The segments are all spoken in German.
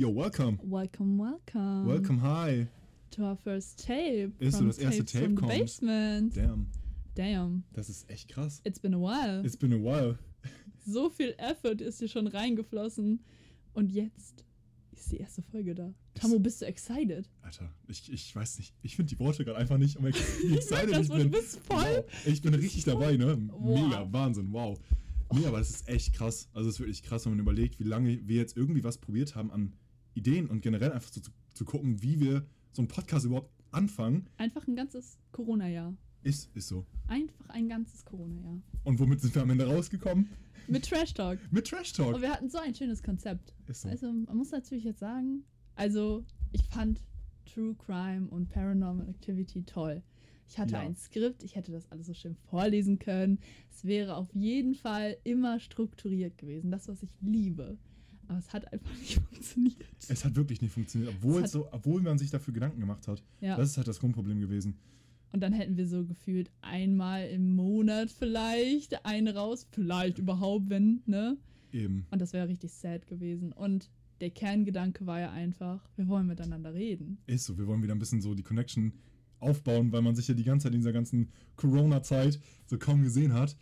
Yo, welcome. Welcome, welcome. Welcome, hi. To our first tape. Ist so, das erste Tape from kommt. Basement. Damn. Damn. Das ist echt krass. It's been a while. It's been a while. so viel Effort ist hier schon reingeflossen. Und jetzt ist die erste Folge da. Tamo, bist du excited? Alter, ich, ich weiß nicht. Ich finde die Worte gerade einfach nicht, um wie excited ich wohl, bin. du bist voll. Wow. Ich bin richtig dabei, ne? Wow. Mega, Wahnsinn, wow. Nee, aber das ist echt krass. Also es ist wirklich krass, wenn man überlegt, wie lange wir jetzt irgendwie was probiert haben an Ideen und generell einfach so zu, zu gucken, wie wir so einen Podcast überhaupt anfangen. Einfach ein ganzes Corona-Jahr. Ist, ist so. Einfach ein ganzes Corona-Jahr. Und womit sind wir am Ende rausgekommen? Mit Trash Talk. Mit Trash Talk. Und wir hatten so ein schönes Konzept. Ist so. Also, man muss natürlich jetzt sagen, also, ich fand True Crime und Paranormal Activity toll. Ich hatte Ja. ein Skript, ich hätte das alles so schön vorlesen können. Es wäre auf jeden Fall immer strukturiert gewesen. Das, was ich liebe. Aber es hat einfach nicht funktioniert. Es hat wirklich nicht funktioniert, obwohl, so, obwohl man sich dafür Gedanken gemacht hat. Ja. Das ist halt das Grundproblem gewesen. Und dann hätten wir so gefühlt einmal im Monat vielleicht eine raus. Vielleicht überhaupt, wenn, ne? Eben. Und das wäre richtig sad gewesen. Und der Kerngedanke war ja einfach, wir wollen miteinander reden. Ist so, wir wollen wieder ein bisschen so die Connection aufbauen, weil man sich ja die ganze Zeit in dieser ganzen Corona-Zeit so kaum gesehen hat.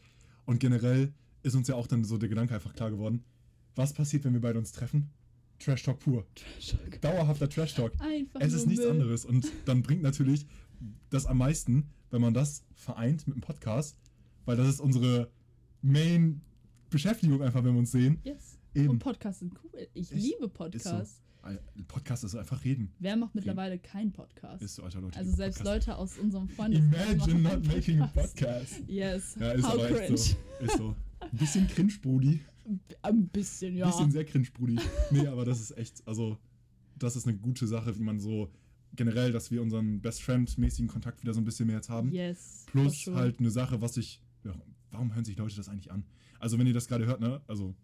Und generell ist uns ja auch dann so der Gedanke einfach klar geworden, was passiert, wenn wir beide uns treffen? Trash Talk pur. Trash Talk. Dauerhafter Trash Talk. Einfach Es ist nichts Müll. anderes. Und dann bringt natürlich das am meisten, wenn man das vereint mit einem Podcast, weil das ist unsere Main-Beschäftigung einfach, wenn wir uns sehen. Yes. Eben. Und Podcasts sind cool. Ich Ist- liebe Podcasts. so. Podcast ist einfach reden. Wer macht mittlerweile keinen Podcast? Ist so, alter Leute. also selbst Podcast- Leute aus unserem Freundeskreis Imagine not making a podcast. Yes. Ja, ist How aber cringe. echt so. Ist so. Ein bisschen cringe, Brudi. Ein bisschen, ja. Ein bisschen sehr cringe, Brudi. Nee, aber das ist echt, also, das ist eine gute Sache, wie man so generell, dass wir unseren Best Friend-mäßigen Kontakt wieder so ein bisschen mehr jetzt haben. yes. Plus halt eine Sache, was ich. Ja, warum hören sich Leute das eigentlich an? Also, wenn ihr das gerade hört, ne? Also.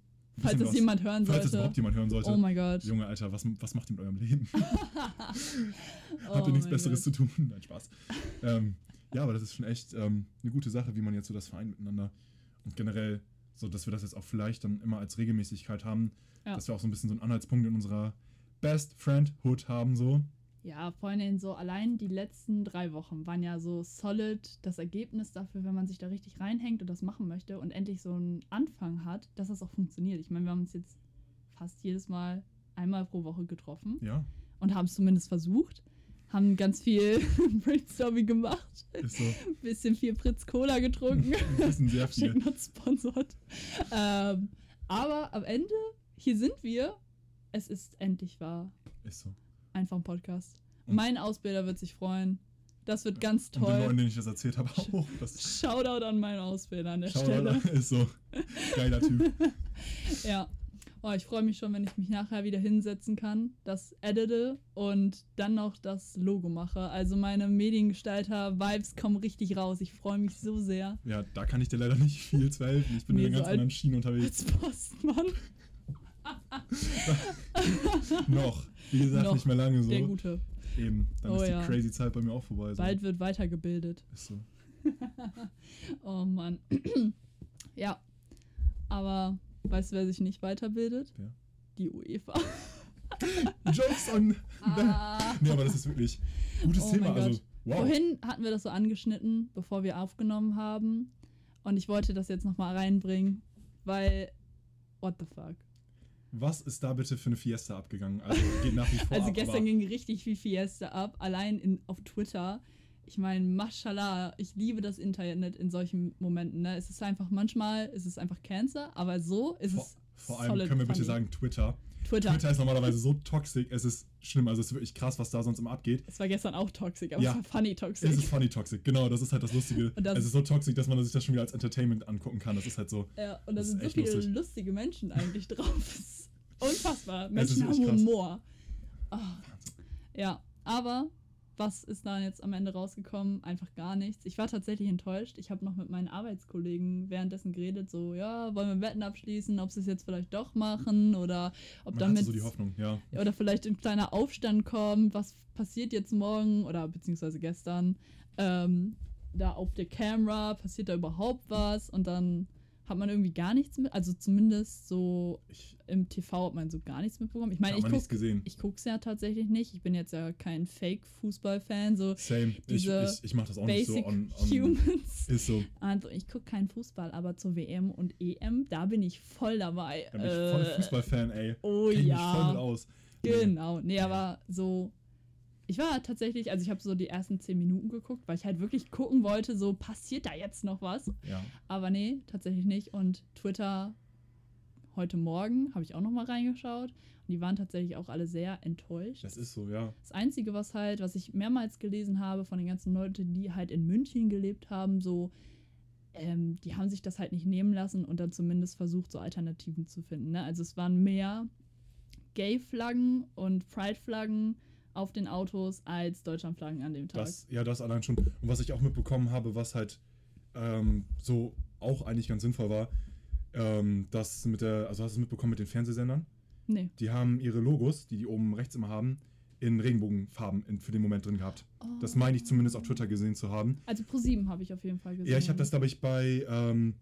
Falls es jemand hören Falls es sollte. überhaupt jemand hören sollte. Oh mein Gott. Junge, Alter, was, was macht ihr mit eurem Leben? Oh Habt ihr nichts mein Besseres Gott. zu tun? Nein, Spaß. ähm, ja, aber das ist schon echt ähm, eine gute Sache, wie man jetzt so das vereint miteinander. Und generell, so dass wir das jetzt auch vielleicht dann immer als Regelmäßigkeit haben, Ja. dass wir auch so ein bisschen so einen Anhaltspunkt in unserer Best Friend-Hood haben, so. Ja, allem so allein die letzten drei Wochen waren ja so solid das Ergebnis dafür, wenn man sich da richtig reinhängt und das machen möchte und endlich so einen Anfang hat, dass das auch funktioniert. Ich meine, wir haben uns jetzt fast jedes Mal einmal pro Woche getroffen Ja, und haben es zumindest versucht, haben ganz viel Brainstorming gemacht, ist so. ein bisschen viel Fritz Cola getrunken. Wissen sehr viel. Not sponsored. Ähm, aber am Ende, hier sind wir. Es ist endlich wahr. Ist so. Einfach ein Podcast. Und- Mein Ausbilder wird sich freuen. Das wird ganz Und den Leuten, toll. denen ich das erzählt habe, auch. Shoutout an meinen Ausbilder an der Schau Stelle. ist so. Geiler Typ. Ja. Oh, ich freue mich schon, wenn ich mich nachher wieder hinsetzen kann, das edite und dann noch das Logo mache. Also meine Mediengestalter-Vibes kommen richtig raus. Ich freue mich so sehr. Ja, da kann ich dir leider nicht viel zu helfen. Ich bin Nee, in so einer ganz anderen Schiene unterwegs. Als Postmann. Noch. Wie gesagt, Noch. nicht mehr lange so. Der Gute. Eben, dann Oh ist die ja. crazy Zeit bei mir auch vorbei. So. Bald wird weitergebildet. Ist so. Oh Mann. ja. Aber weißt du, wer sich nicht weiterbildet? Wer? Die UEFA. Jokes on. Ah. nee, aber das ist wirklich gutes Oh Thema. Also, wow. Vorhin hatten wir das so angeschnitten, bevor wir aufgenommen haben. Und ich wollte das jetzt nochmal reinbringen, weil. What the fuck? Was ist da bitte für eine Fiesta abgegangen? Also geht nach wie vor Also ab, gestern ging richtig viel Fiesta ab, allein in, auf Twitter. Ich meine, mashallah, ich liebe das Internet in solchen Momenten. Ne? Es ist einfach, manchmal ist es einfach Cancer, aber so ist vor, es vor allem können wir bitte funny. sagen Twitter. Twitter. Twitter ist normalerweise so toxisch, es ist schlimm. Also es ist wirklich krass, was da sonst immer abgeht. Es war gestern auch toxisch, aber Ja. es war funny toxisch. Es ist funny toxic, genau, das ist halt das Lustige. Das- es ist so toxisch, dass man sich das schon wieder als Entertainment angucken kann. Das ist halt so. Ja, und da sind so viele lustig. lustige Menschen eigentlich drauf. Unfassbar. Es ist Menschen haben. Humor. Ah. Ja, aber was ist da jetzt am Ende rausgekommen? Einfach gar nichts. Ich war tatsächlich enttäuscht. Ich habe noch mit meinen Arbeitskollegen währenddessen geredet, so, ja, wollen wir Wetten abschließen, ob sie es jetzt vielleicht doch machen oder ob Man damit so die Hoffnung, ja. oder vielleicht ein kleiner Aufstand kommt, was passiert jetzt morgen oder beziehungsweise gestern, ähm, da auf der Camera, passiert da überhaupt was? Und dann hat man irgendwie gar nichts mit, also zumindest so Ich im TV hat man so gar nichts mitbekommen. Ich meine, ich mal guck, nichts gesehen. ich guck's ja tatsächlich nicht. Ich bin jetzt ja kein Fake-Fußball-Fan, so Same. Ich, ich, ich mache das auch nicht so on, on Humans. Ist so. Also ich gucke keinen Fußball, aber zur WM und EM, da bin ich voll dabei. Da bin ich voll Äh, Fußballfan, ey. Oh Kenn ich mich voll ja. mit aus. Genau. Nee, aber so. Ich war tatsächlich, also ich habe so die ersten zehn Minuten geguckt, weil ich halt wirklich gucken wollte, so passiert da jetzt noch was. Ja. Aber nee, tatsächlich nicht. Und Twitter heute Morgen habe ich auch noch mal reingeschaut. Und die waren tatsächlich auch alle sehr enttäuscht. Das ist so, ja. Das Einzige, was halt, was ich mehrmals gelesen habe von den ganzen Leuten, die halt in München gelebt haben, so, ähm, die haben sich das halt nicht nehmen lassen und dann zumindest versucht, so Alternativen zu finden. Ne? Also es waren mehr Gay-Flaggen und Pride-Flaggen auf den Autos als Deutschland-Flaggen an dem Tag. Das, ja, das allein schon. Und was ich auch mitbekommen habe, was halt ähm, so auch eigentlich ganz sinnvoll war, ähm, das mit der, also hast du es mitbekommen mit den Fernsehsendern? nee. Die haben ihre Logos, die die oben rechts immer haben, in Regenbogenfarben in, für den Moment drin gehabt. Das meine ich zumindest auf Twitter gesehen zu haben. Also Pro7 habe ich auf jeden Fall gesehen. Ja, ich habe das, glaube ich, bei ähm,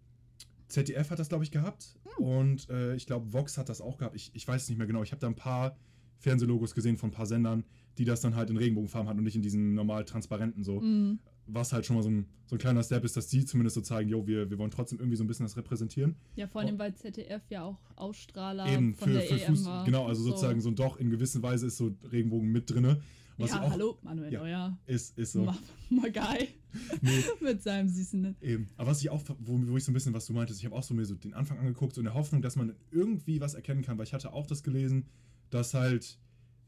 ZDF hat das, glaube ich, gehabt. Hm. Und äh, ich glaube, Vox hat das auch gehabt. Ich, ich weiß es nicht mehr genau. Ich habe da ein paar Fernsehlogos gesehen von ein paar Sendern, die das dann halt in Regenbogenfarben hatten und nicht in diesen normal transparenten so. Mm, Was halt schon mal so ein, so ein kleiner Step ist, dass die zumindest so zeigen, jo, wir, wir wollen trotzdem irgendwie so ein bisschen das repräsentieren. ja, vor allem, weil ZDF ja auch Ausstrahler Eben von für, der für EM Fuß. war. Genau, also sozusagen so doch in gewisser Weise ist so Regenbogen mit drinne. Was ja, auch hallo, Manuel ja. Neuer. ist, ist so. Ma- Magai Nee, mit seinem süßen. Eben. Aber was ich auch, wo, wo ich so ein bisschen, was du meintest, ich habe auch so mir so den Anfang angeguckt, so in der Hoffnung, dass man irgendwie was erkennen kann, weil ich hatte auch das gelesen, dass halt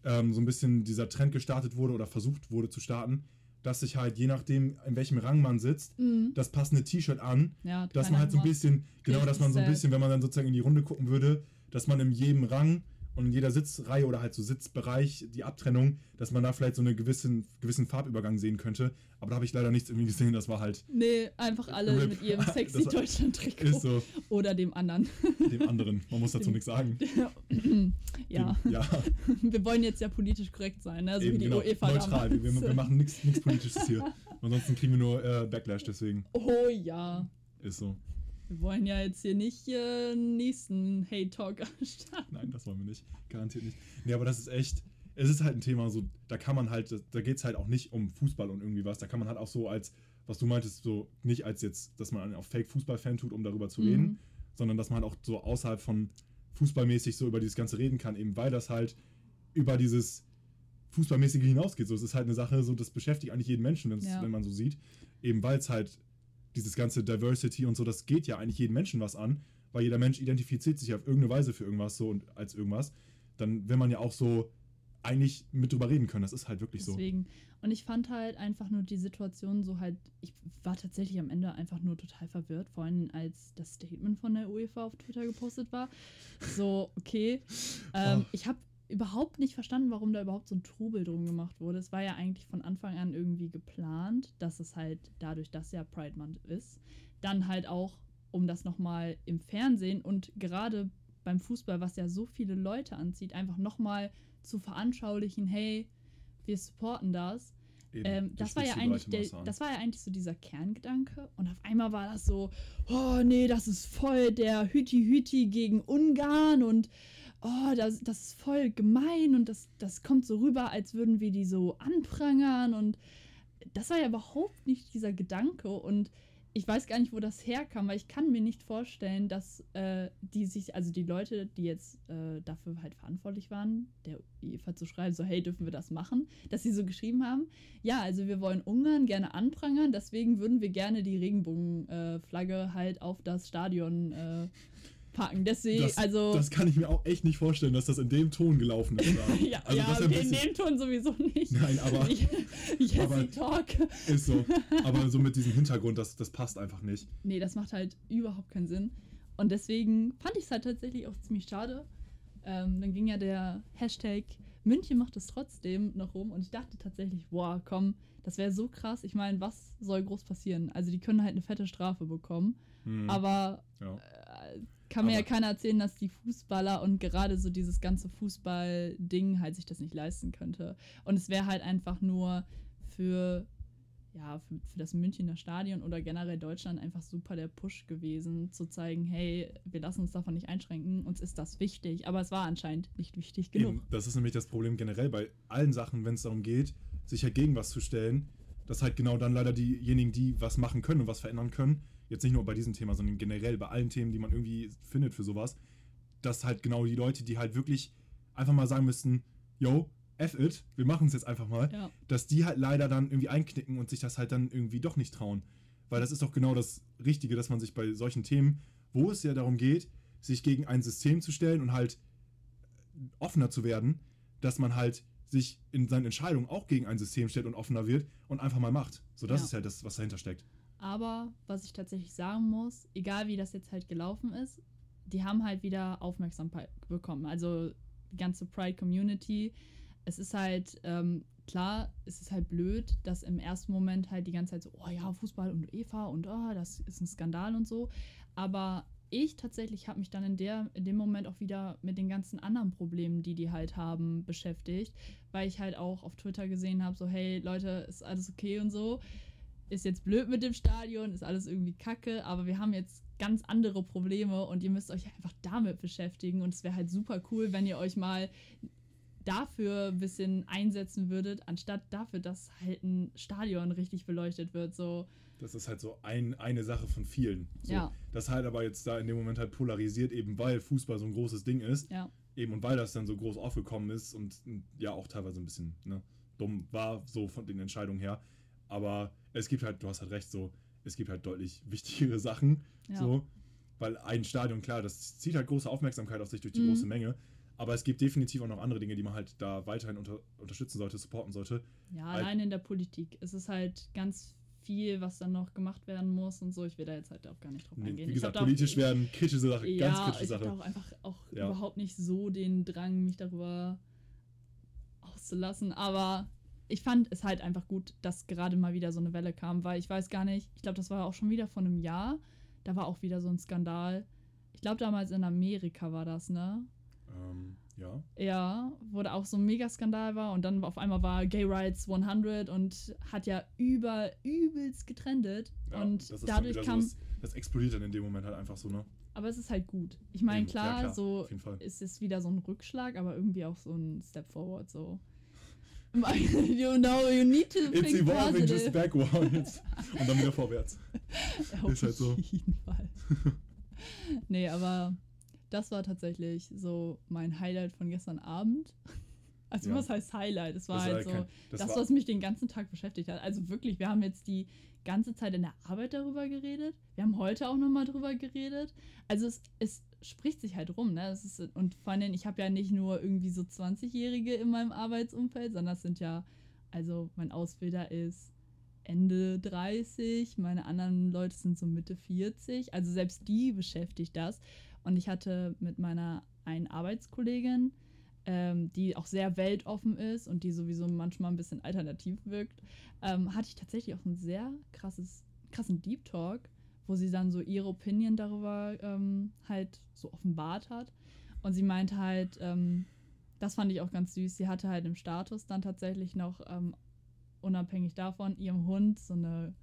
ähm, so ein bisschen dieser Trend gestartet wurde oder versucht wurde zu starten, dass sich halt je nachdem, in welchem Rang man sitzt, Mhm. das passende T-Shirt an, Ja, dass man halt so ein bisschen, genau, dass man so ein bisschen, wenn man dann sozusagen in die Runde gucken würde, dass man in jedem Rang und in jeder Sitzreihe oder halt so Sitzbereich die Abtrennung, dass man da vielleicht so einen gewissen, gewissen Farbübergang sehen könnte. Aber da habe ich leider nichts irgendwie gesehen, das war halt, Nee, einfach alle Rip. mit ihrem sexy Deutschland-Trikot. so Oder dem anderen. dem anderen. Man muss dazu nichts sagen. ja, Dem, ja, wir wollen jetzt ja politisch korrekt sein, ne? so eben wie die genau. UEFA Neutral. Wir, wir machen nichts Politisches hier. Ansonsten kriegen wir nur äh, Backlash, deswegen Oh ja. ist so. Wir wollen ja jetzt hier nicht äh, nächsten Hate-Talk starten. Nein, das wollen wir nicht. Garantiert nicht. Nee, aber das ist echt. Es ist halt ein Thema, so, da kann man halt, da geht es halt auch nicht um Fußball und irgendwie was. Da kann man halt auch so als, was du meintest, so nicht als jetzt, dass man auf Fake-Fußball-Fan tut, um darüber zu Mhm. reden, sondern dass man halt auch so außerhalb von fußballmäßig so über dieses Ganze reden kann, eben weil das halt über dieses Fußballmäßige hinausgeht. So, es ist halt eine Sache, so das beschäftigt eigentlich jeden Menschen, Ja. wenn man so sieht. Eben weil es halt dieses ganze Diversity und so, das geht ja eigentlich jeden Menschen was an, weil jeder Mensch identifiziert sich auf irgendeine Weise für irgendwas so und als irgendwas. Dann will man ja auch so eigentlich mit drüber reden können. Das ist halt wirklich so. Deswegen. Und ich fand halt einfach nur die Situation so halt, ich war tatsächlich am Ende einfach nur total verwirrt, vor allem als das Statement von der UEFA auf Twitter gepostet war. So, okay. Ähm, Oh. Ich habe überhaupt nicht verstanden, warum da überhaupt so ein Trubel drum gemacht wurde. Es war ja eigentlich von Anfang an irgendwie geplant, dass es halt dadurch, dass ja Pride Month ist, dann halt auch, um das nochmal im Fernsehen und gerade beim Fußball, was ja so viele Leute anzieht, einfach nochmal zu veranschaulichen, hey, wir supporten das. Eben, Ähm, das war ja eigentlich der, das war ja eigentlich so dieser Kerngedanke und auf einmal war das so, oh nee, das ist voll der Hüti Hüti gegen Ungarn und oh, das, das ist voll gemein und das, das kommt so rüber, als würden wir die so anprangern und das war ja überhaupt nicht dieser Gedanke und ich weiß gar nicht, wo das herkam, weil ich kann mir nicht vorstellen, dass äh, die sich, also die Leute, die jetzt äh, dafür halt verantwortlich waren, der UEFA zu schreiben, so hey, dürfen wir das machen, dass sie so geschrieben haben, ja, also wir wollen Ungarn gerne anprangern, deswegen würden wir gerne die Regenbogenflagge halt auf das Stadion äh, packen. Deswegen, das, also das kann ich mir auch echt nicht vorstellen, dass das in dem Ton gelaufen ist. ja, also ja okay, in dem Ton sowieso nicht. Nein, aber Jesse aber- Talk. ist so. Aber so mit diesem Hintergrund, das, das passt einfach nicht. Nee, das macht halt überhaupt keinen Sinn. Und deswegen fand ich es halt tatsächlich auch ziemlich schade. Ähm, dann ging ja der Hashtag München macht es trotzdem noch rum und ich dachte tatsächlich, boah, komm, das wäre so krass. Ich meine, was soll groß passieren? Also die können halt eine fette Strafe bekommen, Hm, aber ja. äh, kann mir ja keiner erzählen, dass die Fußballer und gerade so dieses ganze Fußball-Ding halt sich das nicht leisten könnte. Und es wäre halt einfach nur für ja, für, für das Münchner Stadion oder generell Deutschland einfach super der Push gewesen, zu zeigen, hey, wir lassen uns davon nicht einschränken, uns ist das wichtig. Aber es war anscheinend nicht wichtig genug. Eben, das ist nämlich das Problem generell bei allen Sachen, wenn es darum geht, sich halt gegen was zu stellen, dass halt genau dann leider diejenigen, die was machen können und was verändern können, jetzt nicht nur bei diesem Thema, sondern generell bei allen Themen, die man irgendwie findet für sowas, dass halt genau die Leute, die halt wirklich einfach mal sagen müssten, yo, F it, wir machen es jetzt einfach mal, Ja. dass die halt leider dann irgendwie einknicken und sich das halt dann irgendwie doch nicht trauen. Weil das ist doch genau das Richtige, dass man sich bei solchen Themen, wo es ja darum geht, sich gegen ein System zu stellen und halt offener zu werden, dass man halt sich in seinen Entscheidungen auch gegen ein System stellt und offener wird und einfach mal macht. So, das Ja. ist halt das, was dahinter steckt. Aber was ich tatsächlich sagen muss, egal wie das jetzt halt gelaufen ist, die haben halt wieder Aufmerksamkeit bekommen. Also die ganze Pride-Community. Es ist halt, ähm, klar, es ist halt blöd, dass im ersten Moment halt die ganze Zeit so, oh ja, Fußball und Eva und oh, das ist ein Skandal und so. Aber ich tatsächlich habe mich dann in, der, in dem Moment auch wieder mit den ganzen anderen Problemen, die die halt haben, beschäftigt, weil ich halt auch auf Twitter gesehen habe, so hey Leute, ist alles okay und so ist jetzt blöd mit dem Stadion, ist alles irgendwie kacke, aber wir haben jetzt ganz andere Probleme und ihr müsst euch einfach damit beschäftigen und es wäre halt super cool, wenn ihr euch mal dafür ein bisschen einsetzen würdet, anstatt dafür, dass halt ein Stadion richtig beleuchtet wird. So, Das ist halt so ein, eine Sache von vielen. So, Ja. Das halt aber jetzt da in dem Moment halt polarisiert, eben weil Fußball so ein großes Ding ist. ja, Eben und weil das dann so groß aufgekommen ist und ja auch teilweise ein bisschen ne, dumm war, so von den Entscheidungen her. Aber es gibt halt, du hast halt recht, so, es gibt halt deutlich wichtigere Sachen. Ja. So, weil ein Stadion, klar, das zieht halt große Aufmerksamkeit auf sich durch die Mhm. große Menge. Aber es gibt definitiv auch noch andere Dinge, die man halt da weiterhin unter, unterstützen sollte, supporten sollte. ja, Halt- allein in der Politik. Es ist halt ganz viel, was dann noch gemacht werden muss und so. Ich will da jetzt halt auch gar nicht drauf Nee, eingehen. wie gesagt, da auch- politisch werden kritische Sache, ja, ganz kritische ich habe Sache. auch einfach auch Ja. überhaupt nicht so den Drang, mich darüber auszulassen. Aber ich fand es halt einfach gut, dass gerade mal wieder so eine Welle kam, weil ich weiß gar nicht, ich glaube, das war auch schon wieder vor einem Jahr. Da war auch wieder so ein Skandal. Ich glaube, damals in Amerika war das, ne? Ähm, ja. Ja, wo da auch so ein Megaskandal war und dann auf einmal war Gay Rights 100 und hat ja über übelst getrendet ja und dann dadurch kam So, das, das explodiert dann in dem Moment halt einfach so, ne? aber es ist halt gut. Ich meine, Eben, ja, klar, klar, so auf jeden Fall. ist es wieder so ein Rückschlag, aber irgendwie auch so ein Step forward, so. you know, you need to It's think evolving just positive. backwards. und dann wieder vorwärts. Auf Ist halt so. jeden Fall. nee, aber das war tatsächlich so mein Highlight von gestern Abend. Also Ja. was heißt Highlight? Es war Das halt so kein- das das, war- was mich den ganzen Tag beschäftigt hat. Also wirklich, wir haben jetzt die ganze Zeit in der Arbeit darüber geredet. Wir haben heute auch nochmal darüber geredet. Also es, es spricht sich halt rum, ne? Ist, und vor allem, ich habe ja nicht nur irgendwie so 20-Jährige in meinem Arbeitsumfeld, sondern es sind ja, also mein Ausbilder ist Ende 30, meine anderen Leute sind so Mitte 40. Also selbst die beschäftigt das. Und ich hatte mit meiner einen Arbeitskollegin, ähm, die auch sehr weltoffen ist und die sowieso manchmal ein bisschen alternativ wirkt, ähm, hatte ich tatsächlich auch ein sehr krasses, krassen Deep Talk, wo sie dann so ihre Opinion darüber ähm, halt so offenbart hat. Und sie meinte halt, ähm, das fand ich auch ganz süß, sie hatte halt im Status dann tatsächlich noch, ähm, unabhängig davon, ihrem Hund so eine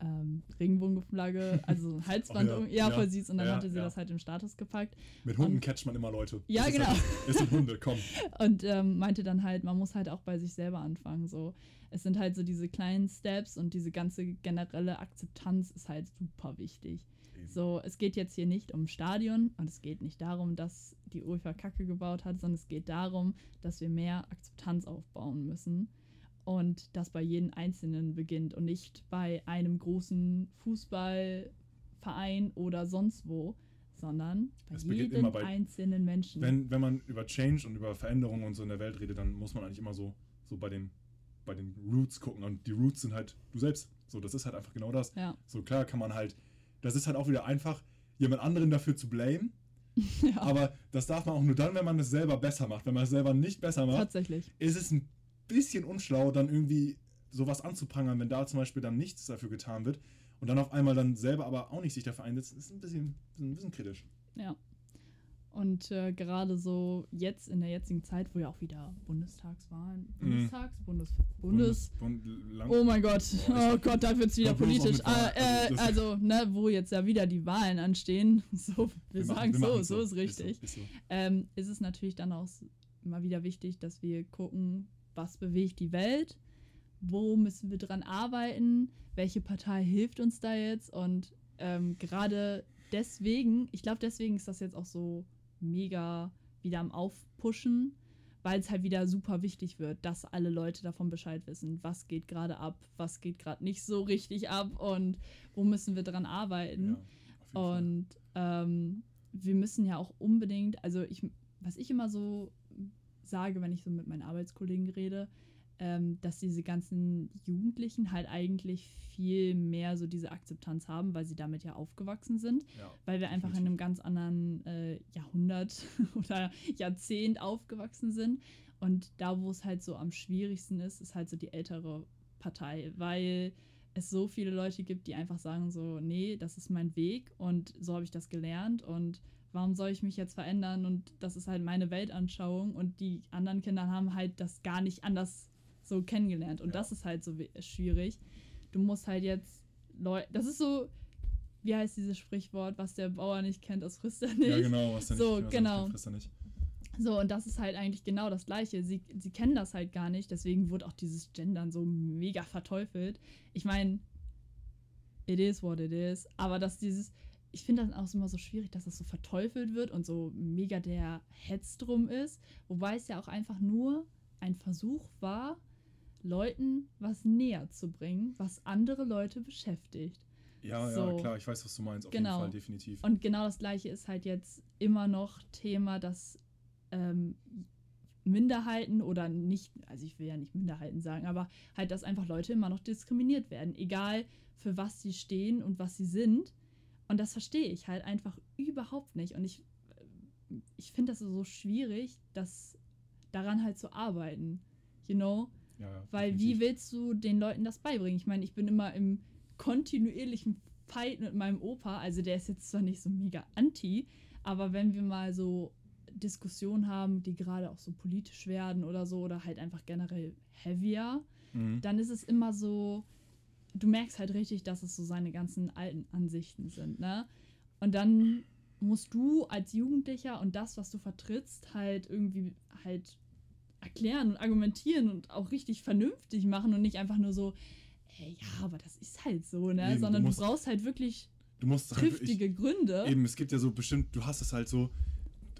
ähm, Regenbogenflagge, also ein Halsband, Oh ja, um, ja, voll süß. Und dann ja, hatte sie ja. das halt im Status gepackt. Mit Hunden Und- catcht man immer Leute. Ja, Das ist genau. Halt, es sind Hunde, komm. Und ähm, meinte dann halt, man muss halt auch bei sich selber anfangen. So, es sind halt so diese kleinen Steps und diese ganze generelle Akzeptanz ist halt super wichtig. Eben. So, es geht jetzt hier nicht um Stadion und es geht nicht darum, dass die UEFA Kacke gebaut hat, sondern es geht darum, dass wir mehr Akzeptanz aufbauen müssen und das bei jedem Einzelnen beginnt und nicht bei einem großen Fußballverein oder sonst wo, sondern bei Es jedem bei- einzelnen Menschen. Wenn, wenn man über Change und über Veränderungen und so in der Welt redet, dann muss man eigentlich immer so, so bei, den, bei den Roots gucken. Und die Roots sind halt du selbst. So, das ist halt einfach genau das. ja. So klar kann man halt, das ist halt auch wieder einfach, jemand anderen dafür zu blamen. ja. Aber das darf man auch nur dann, wenn man es selber besser macht. Wenn man es selber nicht besser macht, Tatsächlich. ist es ein bisschen unschlau, dann irgendwie sowas anzuprangern, wenn da zum Beispiel dann nichts dafür getan wird und dann auf einmal dann selber aber auch nicht sich dafür einsetzt, ist ein bisschen, ein bisschen kritisch. Ja. Und äh, gerade so jetzt in der jetzigen Zeit, wo ja auch wieder Bundestagswahlen, Mhm. Bundestags, Bundes, Bundes, Bund, Land, Oh mein Gott, oh ich- Gott, da wird es wieder politisch. Ah, äh, Also, also, ne, wo jetzt ja wieder die Wahlen anstehen, so, wir, machen- sagen wir so, machen so ist richtig. Ist so, ist so. Ähm, ist es natürlich dann auch immer wieder wichtig, dass wir gucken, was bewegt die Welt, wo müssen wir dran arbeiten, welche Partei hilft uns da jetzt und ähm, gerade deswegen, ich glaube, deswegen ist das jetzt auch so mega wieder am Aufpushen, weil es halt wieder super wichtig wird, dass alle Leute davon Bescheid wissen, was geht gerade ab, was geht gerade nicht so richtig ab und wo müssen wir dran arbeiten. Ja. Und ähm, wir müssen ja auch unbedingt, also ich, was ich immer so sage, wenn ich so mit meinen Arbeitskollegen rede, ähm, dass diese ganzen Jugendlichen halt eigentlich viel mehr so diese Akzeptanz haben, weil sie damit ja aufgewachsen sind, ja. weil wir einfach in einem ganz anderen äh, Jahrhundert oder Jahrzehnt aufgewachsen sind. Und da, wo es halt so am schwierigsten ist, ist halt so die ältere Partei, weil es so viele Leute gibt, die einfach sagen so, nee, das ist mein Weg und so habe ich das gelernt und warum soll ich mich jetzt verändern und das ist halt meine Weltanschauung und die anderen Kinder haben halt das gar nicht anders so kennengelernt und Ja. das ist halt so schwierig. Du musst halt jetzt Leute, das ist so, wie heißt dieses Sprichwort, was der Bauer nicht kennt, das frisst er nicht. ja, genau. Was denn So, nicht, was genau. Nicht, frisst er nicht. So, und das ist halt eigentlich genau das Gleiche. Sie, sie kennen das halt gar nicht, deswegen wurde auch dieses Gendern so mega verteufelt. Ich meine, it is what it is, aber dass dieses, ich finde das auch immer so schwierig, dass das so verteufelt wird und so mega der Hetz drum ist, wobei es ja auch einfach nur ein Versuch war, Leuten was näher zu bringen, was andere Leute beschäftigt. Ja, So. ja, klar, ich weiß, was du meinst. Auf Genau. jeden Fall, definitiv. Und genau das gleiche ist halt jetzt immer noch Thema, dass ähm, Minderheiten oder nicht, also ich will ja nicht Minderheiten sagen, aber halt, dass einfach Leute immer noch diskriminiert werden, egal für was sie stehen und was sie sind. Und das verstehe ich halt einfach überhaupt nicht. Und ich, ich finde das so schwierig, das daran halt zu arbeiten. You know? ja, ja, Weil definitiv. wie willst du den Leuten das beibringen? Ich meine, ich bin immer im kontinuierlichen Fight mit meinem Opa. Also der ist jetzt zwar nicht so mega anti, aber wenn wir mal so Diskussionen haben, die gerade auch so politisch werden oder so, oder halt einfach generell heavier, Mhm. dann ist es immer so, du merkst halt richtig, dass es so seine ganzen alten Ansichten sind, ne? Und dann musst du als Jugendlicher und das, was du vertrittst, halt irgendwie halt erklären und argumentieren und auch richtig vernünftig machen und nicht einfach nur so, ey, ja, aber das ist halt so, ne? Eben, du Sondern du, musst- brauchst halt wirklich Du musst halt triftige Gründe. Eben, es gibt ja so bestimmt, du hast es halt so,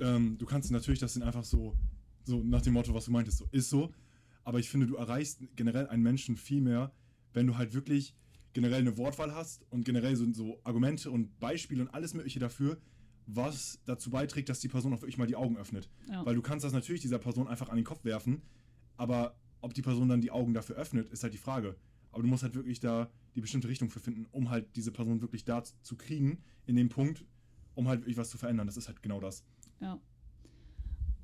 ähm, du kannst natürlich das sind einfach so, so nach dem Motto, was du meintest, so ist so. Aber ich finde, du erreichst generell einen Menschen viel mehr, wenn du halt wirklich generell eine Wortwahl hast und generell so, so Argumente und Beispiele und alles Mögliche dafür, was dazu beiträgt, dass die Person auch wirklich mal die Augen öffnet. Ja. Weil du kannst das natürlich dieser Person einfach an den Kopf werfen, aber ob die Person dann die Augen dafür öffnet, ist halt die Frage. Aber du musst halt wirklich da die bestimmte Richtung für finden, um halt diese Person wirklich da zu kriegen, in dem Punkt, um halt wirklich was zu verändern. Das ist halt genau das. Ja.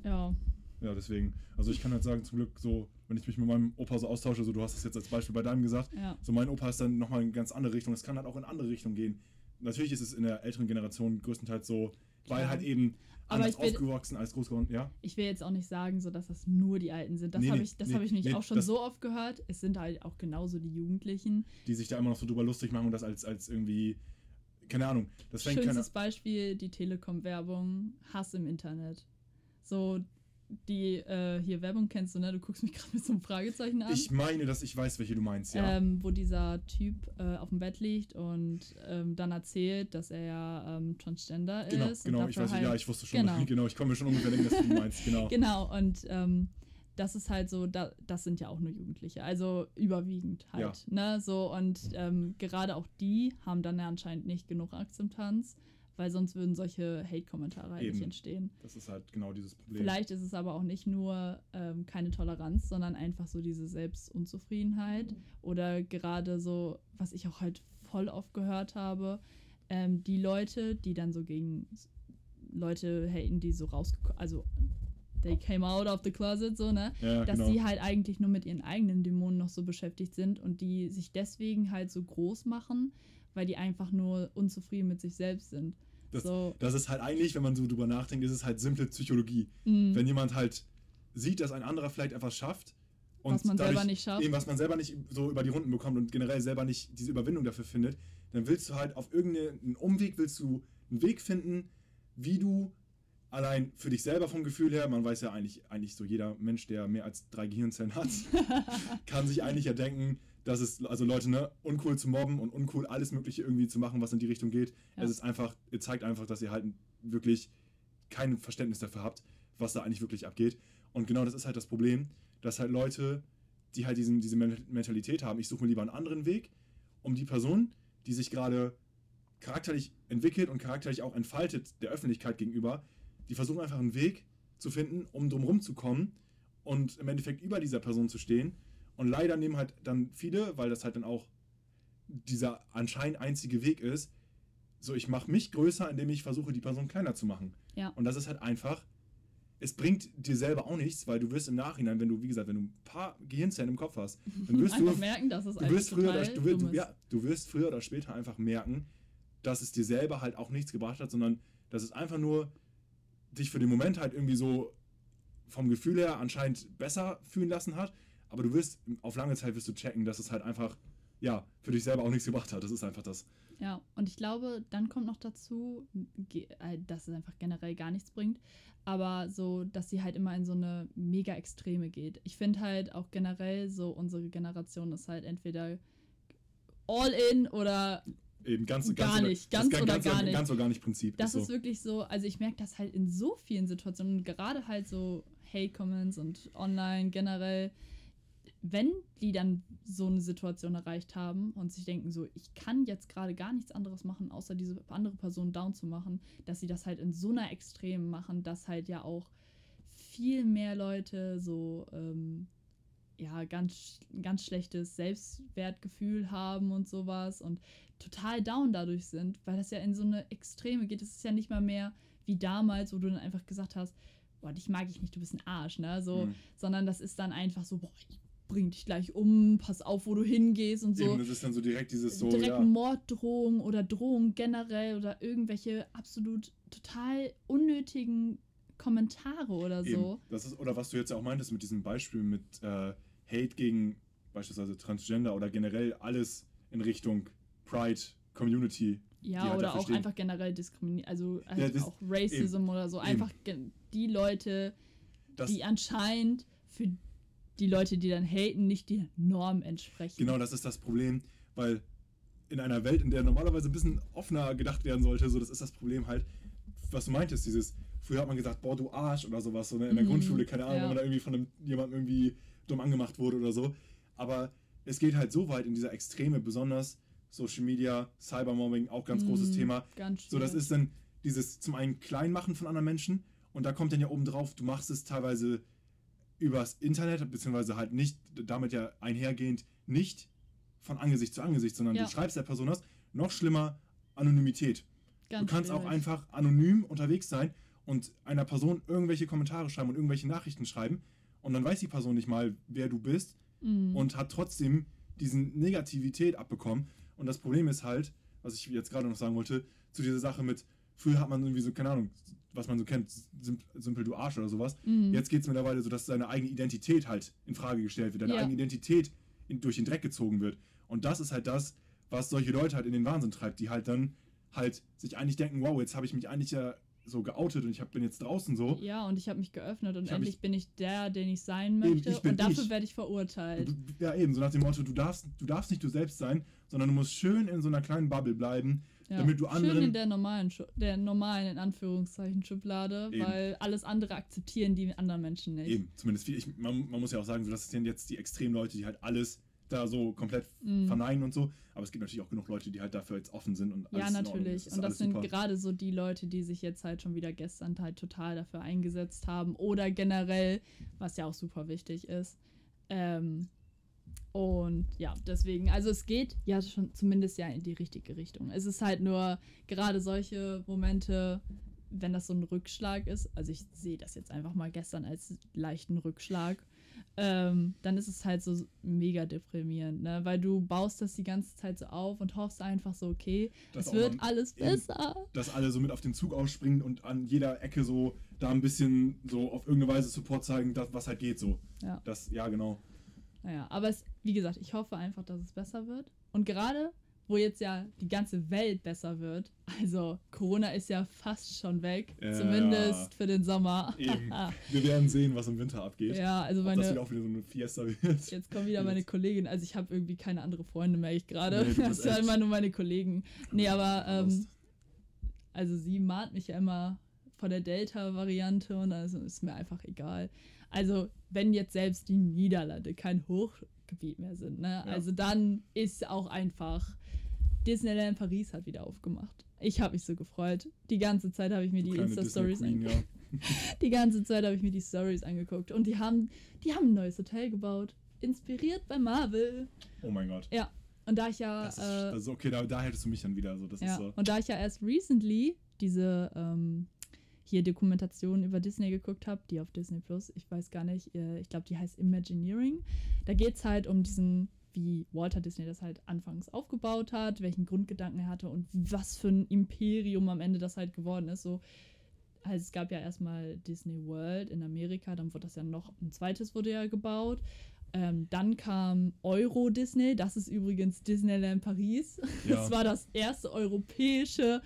Ja. Ja, deswegen. Also ich kann halt sagen, zum Glück so, wenn ich mich mit meinem Opa so austausche, so du hast es jetzt als Beispiel bei deinem gesagt, Ja. so mein Opa ist dann nochmal in ganz andere Richtung. Es kann halt auch in andere Richtungen gehen. Natürlich ist es in der älteren Generation größtenteils so, weil Klar. halt eben Aber anders ich aufgewachsen als groß geworden, ja? Ich will jetzt auch nicht sagen, so dass das nur die Alten sind. Das Nee, habe ich, das nee, hab ich nicht nee, auch schon das- so oft gehört. Es sind halt auch genauso die Jugendlichen. Die sich da immer noch so drüber lustig machen und das als, als irgendwie, keine Ahnung, das fängt keine, Schönstes Beispiel, die Telekom-Werbung, Hass im Internet. So, die äh, hier Werbung kennst du, ne? Du guckst mich gerade mit so einem Fragezeichen an. Ich meine, dass ich weiß, welche du meinst, ja. ähm, wo dieser Typ äh, auf dem Bett liegt und ähm, dann erzählt, dass er ja ähm, Transgender genau, ist. genau, und ich weiß, halt, ja, ich wusste schon, Genau. genau, ich komme mir schon ungefähr denken, dass du meinst, genau. Genau, und ähm, das ist halt so, da, das sind ja auch nur Jugendliche, also überwiegend halt. Ne? So, und ähm, gerade auch die haben dann ja anscheinend nicht genug Akzeptanz, weil sonst würden solche Hate-Kommentare halt nicht entstehen. Das ist halt genau dieses Problem. Vielleicht ist es aber auch nicht nur ähm, keine Toleranz, sondern einfach so diese Selbstunzufriedenheit oder gerade so, was ich auch halt voll oft gehört habe, ähm, die Leute, die dann so gegen Leute haten, die so rausgekommen, also they came out of the closet, so, ne? ja, dass genau. sie halt eigentlich nur mit ihren eigenen Dämonen noch so beschäftigt sind und die sich deswegen halt so groß machen, weil die einfach nur unzufrieden mit sich selbst sind. Das, so. das ist halt eigentlich, wenn man so drüber nachdenkt, ist es halt simple Psychologie. Mhm. Wenn jemand halt sieht, dass ein anderer vielleicht etwas schafft und Was man dadurch selber nicht schafft. Eben, was man selber nicht so über die Runden bekommt und generell selber nicht diese Überwindung dafür findet, dann willst du halt auf irgendeinen Umweg, willst du einen Weg finden, wie du allein für dich selber vom Gefühl her, man weiß ja eigentlich, eigentlich so jeder Mensch, der mehr als drei Gehirnzellen hat, kann sich eigentlich ja denken, dass es, also Leute, ne, uncool zu mobben und uncool alles Mögliche irgendwie zu machen, was in die Richtung geht. Ja. Es ist einfach, ihr zeigt einfach, dass ihr halt wirklich kein Verständnis dafür habt, was da eigentlich wirklich abgeht. Und genau das ist halt das Problem, dass halt Leute, die halt diesen, diese Men- Mentalität haben, ich suche mir lieber einen anderen Weg, um die Person, die sich gerade charakterlich entwickelt und charakterlich auch entfaltet der Öffentlichkeit gegenüber, die versuchen einfach einen Weg zu finden, um drumherum zu kommen und im Endeffekt über dieser Person zu stehen. Und leider nehmen halt dann viele, weil das halt dann auch dieser anscheinend einzige Weg ist, so ich mache mich größer, indem ich versuche, die Person kleiner zu machen. Ja. Und das ist halt einfach, es bringt dir selber auch nichts, weil du wirst im Nachhinein, wenn du, wie gesagt, wenn du ein paar Gehirnzellen im Kopf hast, dann wirst du, merken, dass es du wirst früher oder, du, wirst, du, ja, du wirst früher oder später einfach merken, dass es dir selber halt auch nichts gebracht hat, sondern dass es einfach nur dich für den Moment halt irgendwie so vom Gefühl her anscheinend besser fühlen lassen hat, aber du wirst auf lange Zeit wirst du checken, dass es halt einfach ja für dich selber auch nichts gebracht hat. Das ist einfach das. Ja, und ich glaube, dann kommt noch dazu, äh, dass es einfach generell gar nichts bringt, aber so, dass sie halt immer in so eine mega Extreme geht. Ich finde halt auch generell so, unsere Generation ist halt entweder all in oder Eben ganz, ganz Gar oder, nicht, ganz ganz, oder ganz, gar nicht. Ganz oder gar nicht Prinzip. das ist so. wirklich so, also ich merke das halt in so vielen Situationen, gerade halt so Hate-Comments und online generell, wenn die dann so eine Situation erreicht haben und sich denken so, ich kann jetzt gerade gar nichts anderes machen, außer diese andere Person down zu machen, dass sie das halt in so einer Extrem machen, dass halt ja auch viel mehr Leute so ähm, ja ganz ganz schlechtes Selbstwertgefühl haben und sowas und total down dadurch sind, weil das ja in so eine Extreme geht. Es ist ja nicht mal mehr wie damals, wo du dann einfach gesagt hast, boah, dich mag ich nicht, du bist ein Arsch, ne? So, Mhm. sondern das ist dann einfach so, boah, ich bring dich gleich um, pass auf, wo du hingehst und so. Eben, das ist dann so direkt dieses so, direkt ja. Morddrohungen oder Drohungen generell oder irgendwelche absolut total unnötigen Kommentare oder so. Eben, das ist, oder was du jetzt auch meintest mit diesem Beispiel mit äh, Hate gegen beispielsweise Transgender oder generell alles in Richtung Pride, Community. Ja, halt oder auch stehen. einfach generell diskriminieren, also halt Ja, auch Racism oder so. eben. Einfach die Leute, Das, die anscheinend für die Leute, die dann haten, nicht die Norm entsprechen. genau, das ist das Problem, weil in einer Welt, in der normalerweise ein bisschen offener gedacht werden sollte, so das ist das Problem halt, was du meintest, dieses, früher hat man gesagt, boah, du Arsch oder sowas, so ne, in der Mhm, Grundschule, keine Ahnung, ja. wenn man da irgendwie von einem, jemandem irgendwie dumm angemacht wurde oder so. Aber es geht halt so weit in dieser Extreme, besonders Social Media, Cybermobbing, auch ganz großes Mhm, Thema. Ganz So, das ist dann dieses zum einen Kleinmachen von anderen Menschen und da kommt dann ja oben drauf, du machst es teilweise übers Internet, beziehungsweise halt nicht, damit ja einhergehend nicht von Angesicht zu Angesicht, sondern Ja. du schreibst der Person das. Noch schlimmer, Anonymität. Ganz du kannst auch schwierig. einfach anonym unterwegs sein und einer Person irgendwelche Kommentare schreiben und irgendwelche Nachrichten schreiben und dann weiß die Person nicht mal, wer du bist Mhm. und hat trotzdem diesen Negativität abbekommen. Und das Problem ist halt, was ich jetzt gerade noch sagen wollte, zu dieser Sache mit, früher hat man irgendwie so, keine Ahnung, was man so kennt, sim- simpel du Arsch oder sowas. Mhm. Jetzt geht es mittlerweile so, dass seine eigene Identität halt in Frage gestellt wird, deine Ja. eigene Identität in, durch den Dreck gezogen wird. Und das ist halt das, was solche Leute halt in den Wahnsinn treibt, die halt dann halt sich eigentlich denken, wow, jetzt habe ich mich eigentlich ja so geoutet und ich hab, bin jetzt draußen so. Ja, und ich habe mich geöffnet und endlich mich- bin ich der, den ich sein Eben, möchte. ich und dafür werde ich verurteilt. Ja, eben, so nach dem Motto, du darfst, du darfst nicht du selbst sein, sondern du musst schön in so einer kleinen Bubble bleiben, Ja. damit du Schön anderen. in der normalen, der normalen, in Anführungszeichen, Schublade, Eben. weil alles andere akzeptieren die anderen Menschen nicht. Eben, zumindest viel. Ich, man, man muss ja auch sagen, so, das sind jetzt die Extremleute, die halt alles da so komplett Mhm. verneinen und so. Aber es gibt natürlich auch genug Leute, die halt dafür jetzt offen sind und Ja, alles Ordnung natürlich. ist. Und das sind super. gerade so die Leute, die sich jetzt halt schon wieder gestern halt total dafür eingesetzt haben. Oder generell, was ja auch super wichtig ist. Ähm, und ja, deswegen, also es geht ja schon zumindest ja in die richtige Richtung. Es ist halt nur gerade solche Momente, wenn das so ein Rückschlag ist, also ich sehe das jetzt einfach mal gestern als leichten Rückschlag, ähm, dann ist es halt so mega deprimierend, ne? Weil du baust das die ganze Zeit so auf und hoffst einfach so, okay, Dass es wird alles eben- besser. Dass alle so mit auf den Zug aufspringen und an jeder Ecke so da ein bisschen so auf irgendeine Weise Support zeigen, das, was halt geht so. Ja. Das, ja, genau. Naja, aber es, wie gesagt, ich hoffe einfach, dass es besser wird. Und gerade, wo jetzt ja die ganze Welt besser wird, also Corona ist ja fast schon weg, Ja. zumindest für den Sommer. Eben. Wir werden sehen, was im Winter abgeht. ja, also Ob das meine, wieder auch wieder so eine Fiesta wird. jetzt kommen wieder meine. Kollegin, also ich habe irgendwie keine andere Freunde, merke ich gerade. Nee, das sind immer nur meine Kollegen. Nee, aber ähm, also sie mahnt mich ja immer vor der Delta-Variante und also ist mir einfach egal. Also wenn jetzt selbst die Niederlande kein Hochgebiet mehr sind, ne? Ja. Also dann ist auch einfach Disneyland Paris hat wieder aufgemacht. Ich habe mich so gefreut. Die ganze Zeit habe ich mir Du die kleine Insta-Stories Disney angeguckt. Ja. Die ganze Zeit habe ich mir die Stories angeguckt. Und die haben, die haben ein neues Hotel gebaut. Inspiriert bei Marvel. Oh mein Gott. Ja. Und da ich ja. Das ist, äh, das ist okay, da, da hättest du mich dann wieder. So, das ja, ist so. und da ich ja erst recently diese ähm, hier Dokumentation über Disney geguckt habe, die auf Disney Plus, ich weiß gar nicht, äh, ich glaube, die heißt Imagineering. Da geht es halt um diesen, wie Walter Disney das halt anfangs aufgebaut hat, welchen Grundgedanken er hatte und was für ein Imperium am Ende das halt geworden ist. So, also es gab ja erstmal Disney World in Amerika, dann wurde das ja noch, ein zweites wurde ja gebaut. Ähm, dann kam Euro Disney, das ist übrigens Disneyland Paris. Ja. Das war das erste europäische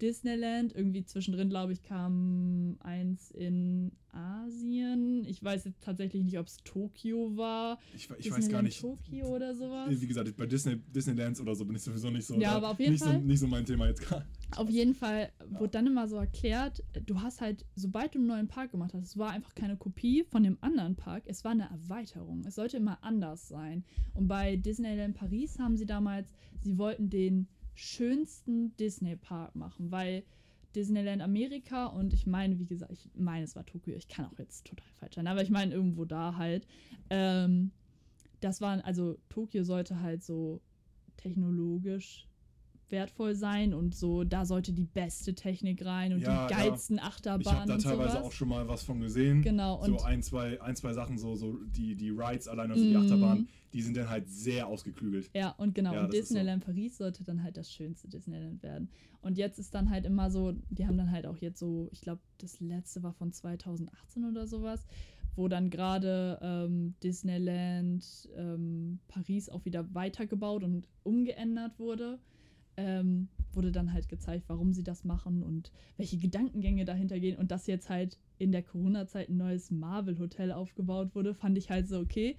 Disneyland. Irgendwie zwischendrin, glaube ich, kam eins in Asien. Ich weiß jetzt tatsächlich nicht, ob es Tokio war. Ich, ich weiß gar nicht. Tokio oder sowas. Wie gesagt, bei Disney, Disneylands oder so bin ich sowieso nicht so. Ja, da- aber auf jeden nicht Fall- So, nicht so mein Thema jetzt gerade. Auf jeden Fall wurde dann immer so erklärt, du hast halt, sobald du einen neuen Park gemacht hast, es war einfach keine Kopie von dem anderen Park, es war eine Erweiterung. Es sollte immer anders sein. Und bei Disneyland Paris haben sie damals, sie wollten den schönsten Disney-Park machen, weil Disneyland Amerika und ich meine, wie gesagt, ich meine, es war Tokio, ich kann auch jetzt total falsch sein, aber ich meine irgendwo da halt. Ähm, das waren, also Tokio sollte halt so technologisch wertvoll sein und so, da sollte die beste Technik rein und Ja, die ja. geilsten Ich habe Achterbahnen da teilweise sowas. auch schon mal was von gesehen. Genau, und so ein, zwei, ein, zwei Sachen, so, so die, die Rides allein, also die Mm. Achterbahn, die sind dann halt sehr ausgeklügelt. Ja, und genau, Ja, und ist so. Disneyland Paris sollte dann halt das schönste Disneyland werden. Und jetzt ist dann halt immer so, die haben dann halt auch jetzt so, ich glaube, das letzte war von 2018 oder sowas, wo dann gerade ähm, Disneyland ähm, Paris auch wieder weitergebaut und umgeändert wurde. Ähm, wurde dann halt gezeigt, warum sie das machen und welche Gedankengänge dahinter gehen. Und dass jetzt halt in der Corona-Zeit ein neues Marvel-Hotel aufgebaut wurde, fand ich halt so okay.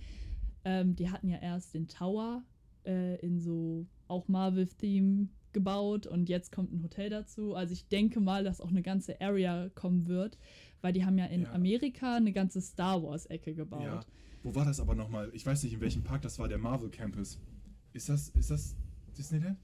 Ähm, die hatten ja erst den Tower äh, in so auch Marvel-Theme gebaut und jetzt kommt ein Hotel dazu. Also ich denke mal, dass auch eine ganze Area kommen wird, weil die haben ja in Ja. Amerika eine ganze Star Wars-Ecke gebaut. Ja. Wo war das aber nochmal? Ich weiß nicht, in welchem Park das war, der Marvel Campus. Ist das, ist das Disneyland?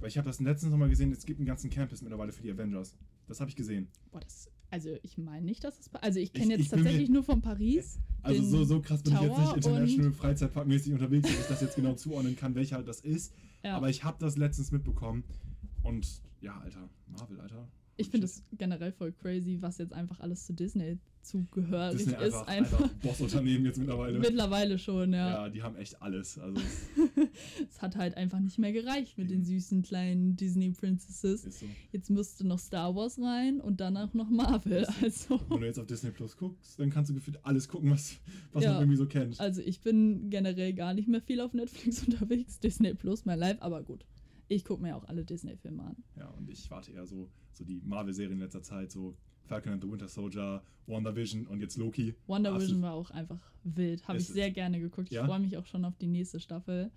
Weil ich habe das letztens noch mal gesehen, es gibt einen ganzen Campus mittlerweile für die Avengers. Das habe ich gesehen. Boah, das, also ich meine nicht, dass das. Also ich kenne jetzt ich bin mir- tatsächlich nur von Paris. Also so, so krass bin ich jetzt Tower nicht international Freizeitparkmäßig unterwegs, dass ich das jetzt genau zuordnen kann, welcher das ist. Ja. Aber ich habe das letztens mitbekommen. Und ja, Alter, Marvel, Alter. Ich finde es generell voll crazy, was jetzt einfach alles zu Disney zugehörig Disney ist. einfach, Einfach. einfach Boss-Unternehmen jetzt mittlerweile. Mittlerweile schon, ja. ja. die haben echt alles. Also Es hat halt einfach nicht mehr gereicht mit den Mhm. süßen kleinen Disney Princesses. ist so. Jetzt müsste noch Star Wars rein und danach noch Marvel. Also, Wenn du jetzt auf Disney Plus guckst, dann kannst du gefühlt alles gucken, was, was Ja. man irgendwie so kennt. also ich bin generell gar nicht mehr viel auf Netflix unterwegs. Disney Plus, mein Live, aber gut. Ich gucke mir auch alle Disney-Filme an. Ja, und ich warte eher so, so die Marvel-Serien in letzter Zeit, so Falcon and the Winter Soldier, WandaVision und jetzt Loki. Wonder Absolut. Vision war auch einfach wild. Habe ich sehr gerne geguckt. Ich Ja? freue mich auch schon auf die nächste Staffel.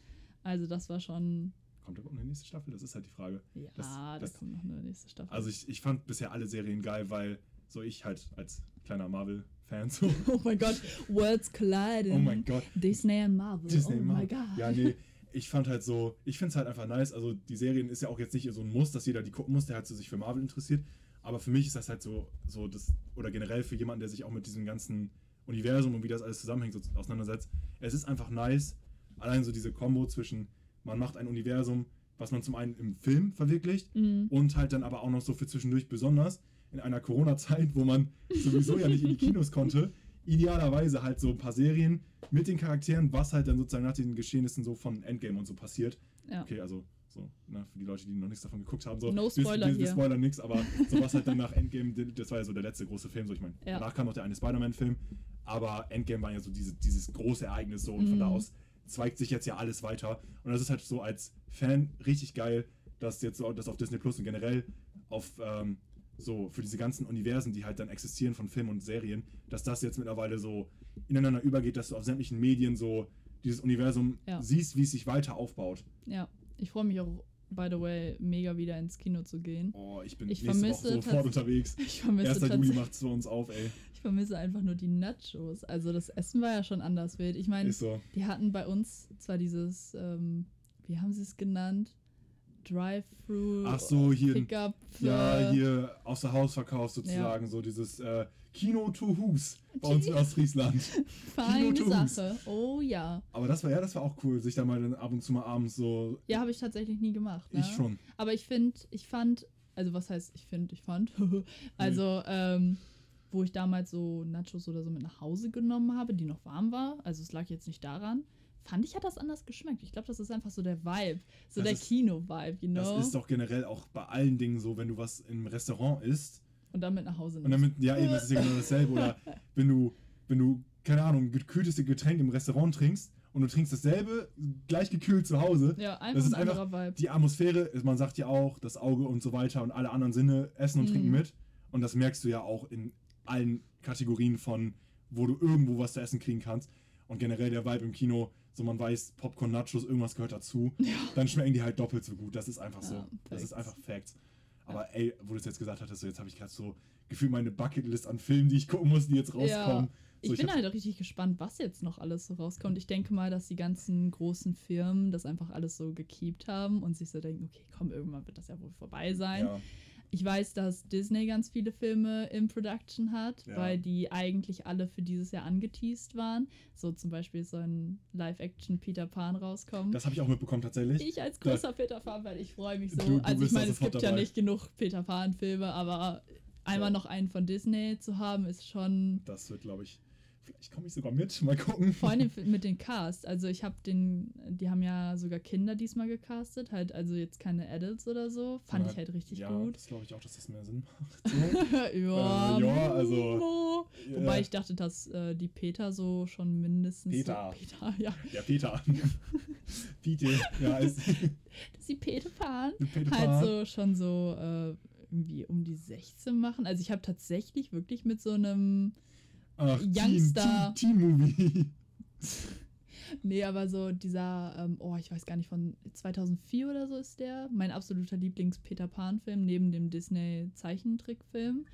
Also das war schon. Kommt überhaupt eine nächste Staffel? Das ist halt die Frage. Ja, Das- da kommt noch eine nächste Staffel. Also ich, ich fand bisher alle Serien geil, weil so ich halt als kleiner Marvel-Fan so. oh mein Gott, Worlds collide. Oh mein Gott. Disney und Marvel. Disney oh Marvel. mein Gott. Ja, nee. Ich fand halt so, ich finde es halt einfach nice. Also die Serien ist ja auch jetzt nicht so ein Muss, dass jeder die gucken muss, der halt so sich für Marvel interessiert. Aber für mich ist das halt so, so das, oder generell für jemanden, der sich auch mit diesem ganzen Universum und wie das alles zusammenhängt, so auseinandersetzt. Es ist einfach nice, allein so diese Kombo zwischen, man macht ein Universum, was man zum einen im Film verwirklicht Mhm. und halt dann aber auch noch so für zwischendurch besonders in einer Corona-Zeit, wo man sowieso ja nicht in die Kinos konnte, idealerweise halt so ein paar Serien mit den Charakteren, was halt dann sozusagen nach den Geschehnissen so von Endgame und so passiert. Ja. Okay, also so, ne, für die Leute, die noch nichts davon geguckt haben, so. No wir- Spoiler wir, wir hier. spoilern nichts, aber sowas halt dann nach Endgame, das war ja so der letzte große Film, so ich meine, Ja. danach kam noch der eine Spider-Man-Film, aber Endgame war ja so diese, dieses große Ereignis so und von Mhm. da aus zweigt sich jetzt ja alles weiter und das ist halt so als Fan richtig geil, dass jetzt so das auf Disney Plus und generell auf ähm, so für diese ganzen Universen, die halt dann existieren von Filmen und Serien, dass das jetzt mittlerweile so ineinander übergeht, dass du auf sämtlichen Medien so dieses Universum Ja. siehst, wie es sich weiter aufbaut. Ja, ich freue mich auch, by the way, mega wieder ins Kino zu gehen. Oh, ich bin Ich nächste Woche sofort unterwegs. Ich vermisse, 1. Juli tatsächlich- macht es für uns auf, ey. ich vermisse einfach nur die Nachos. Also das Essen war ja schon anders wild. Ich meine, so. die hatten bei uns zwar dieses, ähm, wie haben sie es genannt? Drive-Thru. Ach so, hier- Pickup. Ja, äh, hier außer Hausverkauf sozusagen, so dieses äh, Kino to Hus bei uns in Ostfriesland. Feine. Sache. Oh ja. Aber das war ja, das war auch cool, sich da mal dann ab und zu mal abends so. Ja, habe ich tatsächlich nie gemacht. Ne? Ich schon. Aber ich finde, ich fand, also was heißt, ich finde, ich fand, also, ähm, wo ich damals so Nachos oder so mit nach Hause genommen habe, die noch warm war, also es lag jetzt nicht daran, fand ich, hat das anders geschmeckt. Ich glaube, das ist einfach so der Vibe, so Das der Kino-Vibe, you know? Das ist doch generell auch bei allen Dingen so, wenn du was im Restaurant isst Und dann mit nach Hause und damit, ja eben, das ist ja genau dasselbe. Oder wenn du, wenn du, keine Ahnung, gekühltes Getränk im Restaurant trinkst und du trinkst dasselbe, gleich gekühlt zu Hause. Ja, einfach Das ist ein einfach Vibe. Die Atmosphäre, man sagt ja auch, das Auge und so weiter und alle anderen Sinne essen und trinken Mhm. mit. Und das merkst du ja auch in allen Kategorien von, wo du irgendwo was zu essen kriegen kannst. Und generell der Vibe im Kino, so man weiß, Popcorn, Nachos, irgendwas gehört dazu. Dann schmecken die halt doppelt so gut. Das ist einfach so. Ja, das ist Facts. einfach Facts. Aber ey, wo du es jetzt gesagt hattest, so jetzt habe ich gerade so gefühlt meine Bucketlist an Filmen, die ich gucken muss, die jetzt rauskommen. Ich So, bin halt auch richtig gespannt, was jetzt noch alles so rauskommt. Ich denke mal, dass die ganzen großen Firmen das einfach alles so gekeept haben und sich so denken, okay, komm, irgendwann wird das ja wohl vorbei sein. ja, Ich weiß, dass Disney ganz viele Filme in Production hat, Ja. weil die eigentlich alle für dieses Jahr angeteased waren. So zum Beispiel soll ein Live-Action Peter Pan rauskommen. das habe ich auch mitbekommen tatsächlich. ich als großer Peter Pan, weil ich freue mich so. Du- du also ich da meine, es gibt ja dabei. nicht genug Peter Pan-Filme, aber einmal Ja. noch einen von Disney zu haben, ist schon Das wird, glaube ich, vielleicht komme ich sogar mit. Mal gucken. Vor allem mit den Cast. Also ich habe den, die haben ja sogar Kinder diesmal gecastet, halt also jetzt keine Adults oder so. Fand Aber ich halt richtig ja, gut. das glaube ich auch, dass das mehr Sinn macht. So. ja, Äh, ja, also. Wobei äh, ich dachte, dass äh, die Peter so schon mindestens. Peter. So, Peter, ja. Ja, Peter. Pete, ja, ist Dass die Peter Peter halt so schon so äh, irgendwie um die 16 machen. Also ich habe tatsächlich wirklich mit so einem. Ach, Youngster. Teen, Teen, Movie. Nee, aber so dieser, ähm, oh, ich weiß gar nicht, von 2004 oder so ist der. Mein absoluter Lieblings-Peter Pan-Film neben dem Disney-Zeichentrickfilm.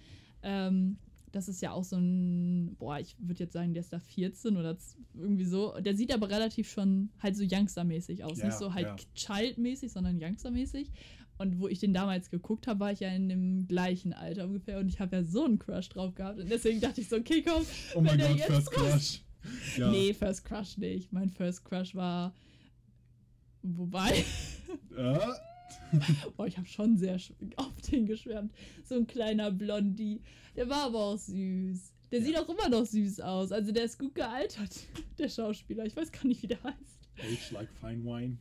Ähm, das ist ja auch so ein, boah, ich würde jetzt sagen, der ist da 14 oder irgendwie so. Der sieht aber relativ schon halt so Youngster-mäßig aus. Ja, Nicht so halt ja. Child-mäßig, sondern Youngster-mäßig. Und wo ich den damals geguckt habe, war ich ja in dem gleichen Alter ungefähr und ich habe ja so einen Crush drauf gehabt. Und deswegen dachte ich so, okay, komm. Oh mein wenn der Gott, jetzt First Crush. Ja. Nee, First Crush nicht. Mein First Crush war. Wobei. Ja. Boah, ich habe schon sehr auf den geschwärmt. So ein kleiner Blondie. Der war aber auch süß. Der Ja. sieht auch immer noch süß aus. Also der ist gut gealtert, der Schauspieler. Ich weiß gar nicht, wie der heißt. Age like fine wine.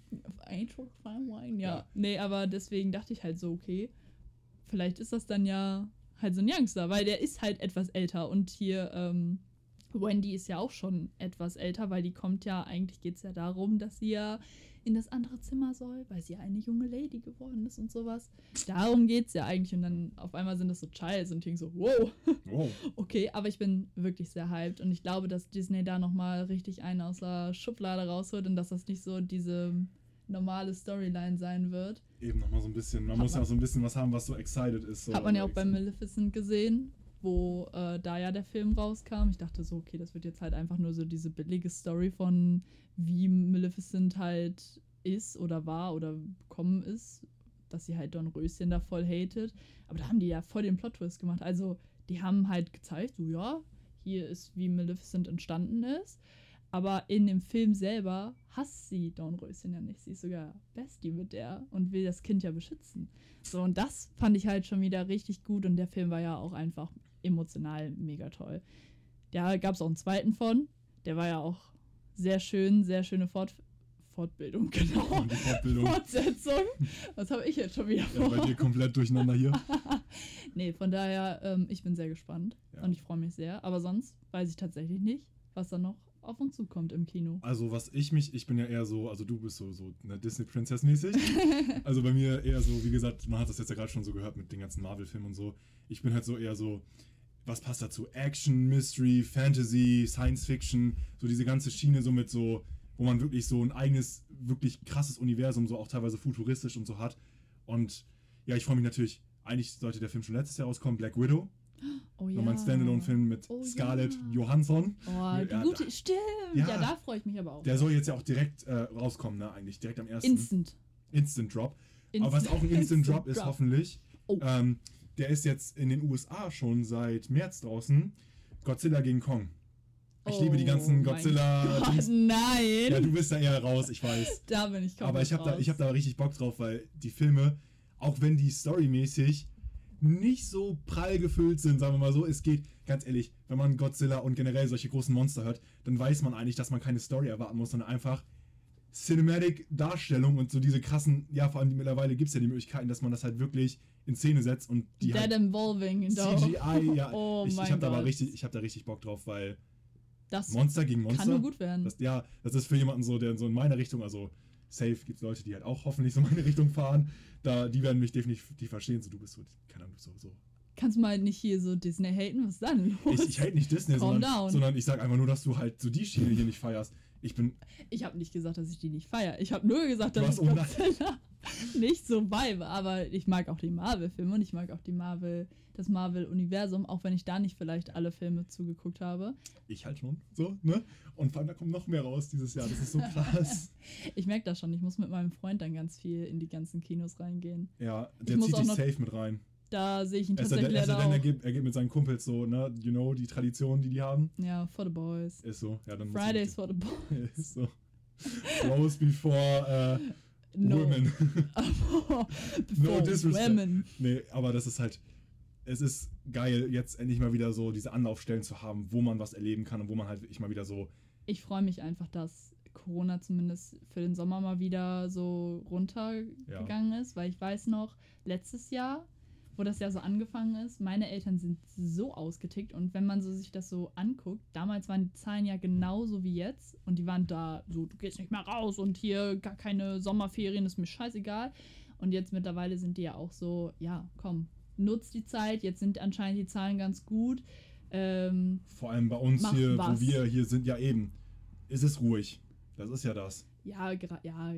Angel Fine Wine, ja. Ja. Nee, aber deswegen dachte ich halt so, okay, vielleicht ist das dann ja halt so ein Youngster, weil der ist halt etwas älter. Und hier, ähm, Wendy ist ja auch schon etwas älter, weil die kommt ja, eigentlich geht es ja darum, dass sie ja in das andere Zimmer soll, weil sie ja eine junge Lady geworden ist und sowas. Darum geht es ja eigentlich. Und dann auf einmal sind das so Childs und ich so, wow, Wow. okay, aber ich bin wirklich sehr hyped und ich glaube, dass Disney da nochmal richtig einen aus der Schublade rausholt und dass das nicht so diese normale Storyline sein wird. Eben nochmal so ein bisschen. Man Hat muss ja auch so ein bisschen was haben, was so excited ist. So Hat man ja auch bei. Maleficent gesehen, wo äh, da ja der Film rauskam. Ich dachte so, okay, das wird jetzt halt einfach nur so diese billige Story von, wie Maleficent halt ist oder war oder bekommen ist, dass sie halt Don Röschen da voll hatet. Aber da haben die ja voll den Plot-Twist gemacht. Also, die haben halt gezeigt, so ja, hier ist, wie Maleficent entstanden ist. Aber in dem Film selber hasst sie Don Röschen ja nicht. Sie ist sogar Bestie mit der und will das Kind ja beschützen. So, und das fand ich halt schon wieder richtig gut und der Film war ja auch einfach emotional mega toll. Ja, gab es auch einen zweiten von. Der war ja auch sehr schön, sehr schöne Fort Fortbildung, genau. Fortbildung. Fortsetzung. Was habe ich jetzt schon wieder Ja, vor? bei dir komplett durcheinander hier. nee, von daher, ähm, ich bin sehr gespannt Ja. und ich freue mich sehr. Aber sonst weiß ich tatsächlich nicht, was da noch auf uns zukommt im Kino. Also was ich mich, ich bin ja eher so, also du bist so, so eine Disney Princess mäßig. also bei mir eher so, wie gesagt, man hat das jetzt ja gerade schon so gehört mit den ganzen Marvel-Filmen und so. Ich bin halt so eher so, was passt dazu? Action, Mystery, Fantasy, Science Fiction, so diese ganze Schiene so mit so, wo man wirklich so ein eigenes, wirklich krasses Universum, so auch teilweise futuristisch und so hat. Und ja, ich freue mich natürlich, eigentlich sollte der Film schon letztes Jahr rauskommen, Black Widow. Oh ja. Nochmal ein Standalone-Film mit Oh Scarlett ja. Johansson. Oh, die Ja, gute, stimmt. Ja, Ja. da freue ich mich aber auch. Der soll jetzt ja auch direkt äh, rauskommen, ne, eigentlich. Direkt am ersten. Instant. Instant Drop. Instant- Aber was auch ein Instant Drop ist, Drop. hoffentlich, Oh. ähm, der ist jetzt in den USA schon seit März draußen. Godzilla gegen Kong. Ich liebe die ganzen Oh Godzilla. Gott, Dings. nein. Ja, du bist da eher raus, ich weiß. da bin ich komplett Aber ich habe da, ich hab da richtig Bock drauf, weil die Filme, auch wenn die storymäßig nicht so prall gefüllt sind, sagen wir mal so, es geht, ganz ehrlich, wenn man Godzilla und generell solche großen Monster hört, dann weiß man eigentlich, dass man keine Story erwarten muss, sondern einfach Cinematic-Darstellung und so diese krassen, ja, vor allem mittlerweile gibt es ja die Möglichkeiten, dass man das halt wirklich in Szene setzt und die Dead halt Involving. CGI, ja, Oh ich, ich mein habe da richtig, ich habe da richtig Bock drauf, weil Das Monster gegen Monster, kann nur gut werden. das, ja, das ist für jemanden so, der so in meine Richtung, also safe gibt es Leute, die halt auch hoffentlich so in meine Richtung fahren, da, die werden mich definitiv verstehen, so du bist so, keine Ahnung, so, so. Kannst du mal nicht hier so Disney haten? Was ist dann los? Ich, ich hate nicht Disney, Calm sondern, down. sondern ich sag einfach nur, dass du halt so die Schiene hier nicht feierst. Ich bin, Ich habe nicht gesagt, dass ich die nicht feiere. Ich habe nur gesagt, dass ich nicht so vibe. Aber ich mag auch die Marvel-Filme und ich mag auch die Marvel, das Marvel-Universum, auch wenn ich da nicht vielleicht alle Filme zugeguckt habe. ich halt schon, so, ne? Und vor allem, da kommt noch mehr raus dieses Jahr, das ist so krass. Ich merke das schon. Ich muss mit meinem Freund dann ganz viel in die ganzen Kinos reingehen. ja, der zieht dich safe mit rein. Da sehe ich ihn tatsächlich leider denn, er auch. geht, er geht mit seinen Kumpels so, ne? You know, die Tradition, die die haben. Ja, for the boys. Ist so, ja, dann Fridays for the boys. Ist so. Bros before äh, No. women. Before disrespect. women. nee, aber das ist halt, es ist geil, jetzt endlich mal wieder so diese Anlaufstellen zu haben, wo man was erleben kann und wo man halt wirklich mal wieder so, Ich freue mich einfach, dass Corona zumindest für den Sommer mal wieder so runtergegangen ist, weil ich weiß noch, letztes Jahr, wo das ja so angefangen ist, meine Eltern sind so ausgetickt und wenn man so sich das so anguckt, damals waren die Zahlen ja genauso wie jetzt und die waren da so, du gehst nicht mehr raus und hier gar keine Sommerferien, ist mir scheißegal. Und jetzt mittlerweile sind die ja auch so, ja, komm, nutzt die Zeit, jetzt sind anscheinend die Zahlen ganz gut. Ähm, vor allem bei uns hier, was. wo wir hier sind, ja eben, ist es ruhig. Das ist ja das. Ja, ja,